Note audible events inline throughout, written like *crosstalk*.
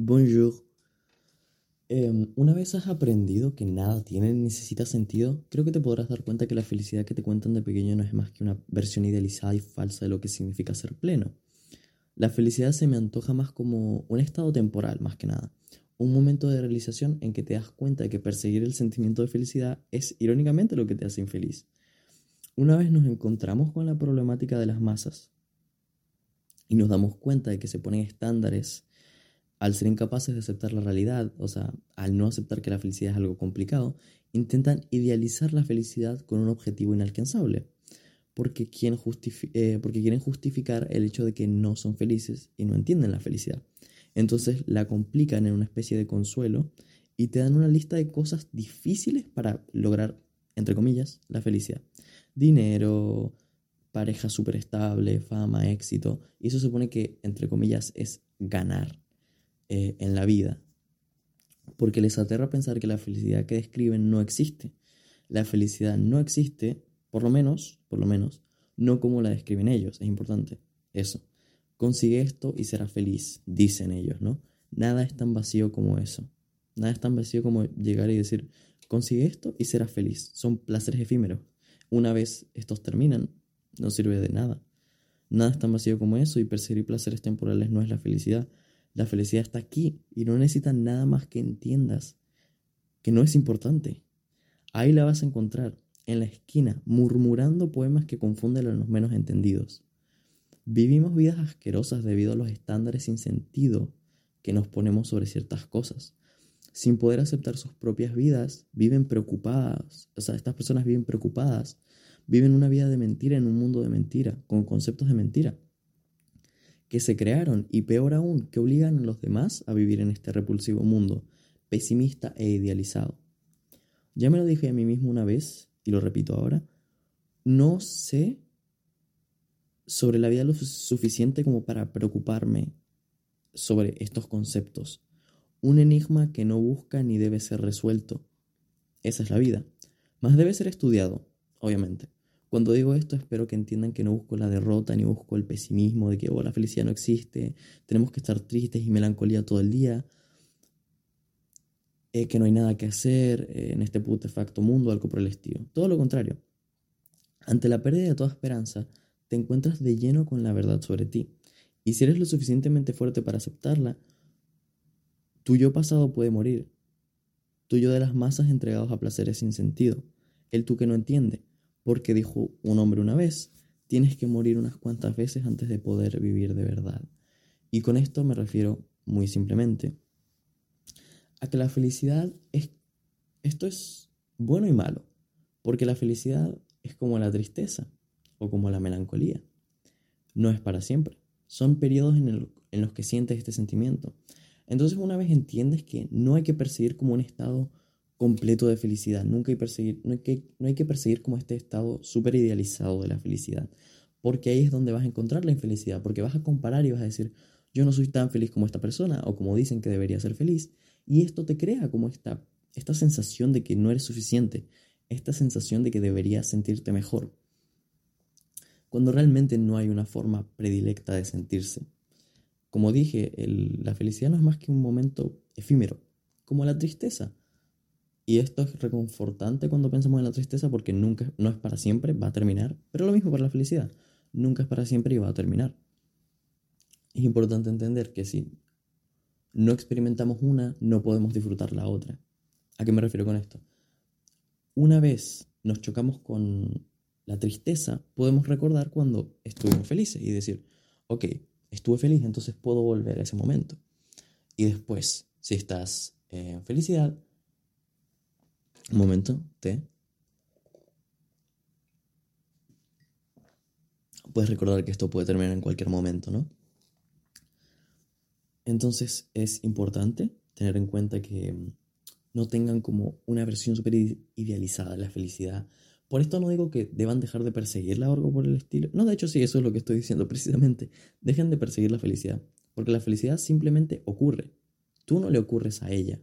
Bonjour. Em, una vez has aprendido que nada tiene ni necesita sentido, creo que te podrás dar cuenta que la felicidad que te cuentan de pequeño no es más que una versión idealizada y falsa de lo que significa ser pleno. La felicidad se me antoja más como un estado temporal, más que nada. Un momento de realización en que te das cuenta de que perseguir el sentimiento de felicidad es irónicamente lo que te hace infeliz. Una vez nos encontramos con la problemática de las masas y nos damos cuenta de que se ponen estándares al ser incapaces de aceptar la realidad, o sea, al no aceptar que la felicidad es algo complicado, intentan idealizar la felicidad con un objetivo inalcanzable, porque, eh, porque quieren justificar el hecho de que no son felices y no entienden la felicidad. Entonces la complican en una especie de consuelo y te dan una lista de cosas difíciles para lograr, entre comillas, la felicidad. Dinero, pareja súper estable, fama, éxito. Y eso supone que, entre comillas, es ganar eh, en la vida, porque les aterra pensar que la felicidad que describen no existe. La felicidad no existe, por lo menos, por lo menos, no como la describen ellos, es importante eso. Consigue esto y será feliz, dicen ellos, ¿no? Nada es tan vacío como eso. Nada es tan vacío como llegar y decir, consigue esto y será feliz. Son placeres efímeros. Una vez estos terminan, no sirve de nada. Nada es tan vacío como eso y perseguir placeres temporales no es la felicidad. La felicidad está aquí y no necesita nada más que entiendas que no es importante. Ahí la vas a encontrar, en la esquina, murmurando poemas que confunden a los menos entendidos. Vivimos vidas asquerosas debido a los estándares sin sentido que nos ponemos sobre ciertas cosas. Sin poder aceptar sus propias vidas, viven preocupadas. O sea, estas personas viven preocupadas. Viven una vida de mentira en un mundo de mentira, con conceptos de mentira que se crearon y peor aún, que obligan a los demás a vivir en este repulsivo mundo, pesimista e idealizado. Ya me lo dije a mí mismo una vez y lo repito ahora, no sé sobre la vida lo suficiente como para preocuparme sobre estos conceptos. Un enigma que no busca ni debe ser resuelto. Esa es la vida. Más debe ser estudiado, obviamente. Cuando digo esto, espero que entiendan que no busco la derrota ni busco el pesimismo de que oh, la felicidad no existe, tenemos que estar tristes y melancolía todo el día, eh, que no hay nada que hacer eh, en este putefacto mundo, algo por el estilo. Todo lo contrario. Ante la pérdida de toda esperanza, te encuentras de lleno con la verdad sobre ti. Y si eres lo suficientemente fuerte para aceptarla, tu yo pasado puede morir. Tu yo de las masas entregados a placeres sin sentido. El tú que no entiende porque dijo un hombre una vez, tienes que morir unas cuantas veces antes de poder vivir de verdad. Y con esto me refiero muy simplemente a que la felicidad es, esto es bueno y malo, porque la felicidad es como la tristeza o como la melancolía. No es para siempre, son periodos en, en los que sientes este sentimiento. Entonces una vez entiendes que no hay que percibir como un estado completo de felicidad. Nunca hay, perseguir, no, hay que, no hay que perseguir como este estado súper idealizado de la felicidad. Porque ahí es donde vas a encontrar la infelicidad. Porque vas a comparar y vas a decir, yo no soy tan feliz como esta persona o como dicen que debería ser feliz. Y esto te crea como esta, esta sensación de que no eres suficiente. Esta sensación de que deberías sentirte mejor. Cuando realmente no hay una forma predilecta de sentirse. Como dije, la felicidad no es más que un momento efímero, como la tristeza. Y esto es reconfortante cuando pensamos en la tristeza porque nunca, no es para siempre, va a terminar. Pero lo mismo para la felicidad. Nunca es para siempre y va a terminar. Es importante entender que si no experimentamos una, no podemos disfrutar la otra. ¿A qué me refiero con esto? Una vez nos chocamos con la tristeza, podemos recordar cuando estuvimos felices y decir, ok, estuve feliz, entonces puedo volver a ese momento. Y después, si estás en felicidad, un momento, té. Puedes recordar que esto puede terminar en cualquier momento, ¿no? Entonces es importante tener en cuenta que mm, no tengan como una versión súper idealizada de la felicidad. Por esto no digo que deban dejar de perseguirla o algo por el estilo. No, de hecho sí, eso es lo que estoy diciendo *laughs* precisamente. Dejen de perseguir la felicidad. Porque la felicidad simplemente ocurre. Tú no le ocurres a ella.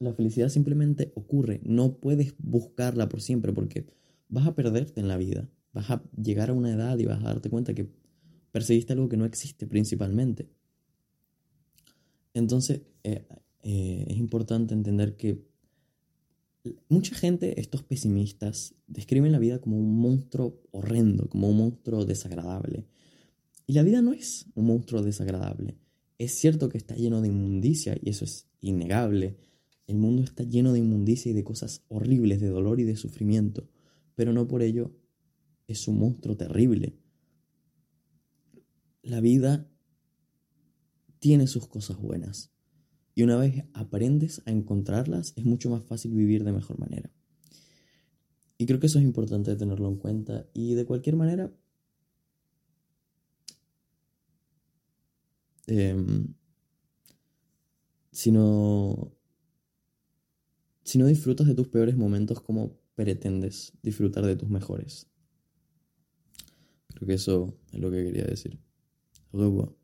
La felicidad simplemente ocurre, no puedes buscarla por siempre porque vas a perderte en la vida, vas a llegar a una edad y vas a darte cuenta que perseguiste algo que no existe principalmente. Entonces, eh, eh, es importante entender que mucha gente, estos pesimistas, describen la vida como un monstruo horrendo, como un monstruo desagradable. Y la vida no es un monstruo desagradable. Es cierto que está lleno de inmundicia y eso es innegable. El mundo está lleno de inmundicia y de cosas horribles, de dolor y de sufrimiento, pero no por ello es un monstruo terrible. La vida tiene sus cosas buenas y una vez aprendes a encontrarlas es mucho más fácil vivir de mejor manera. Y creo que eso es importante tenerlo en cuenta y de cualquier manera em, si no si no disfrutas de tus peores momentos, ¿cómo pretendes disfrutar de tus mejores? Creo que eso es lo que quería decir. Au.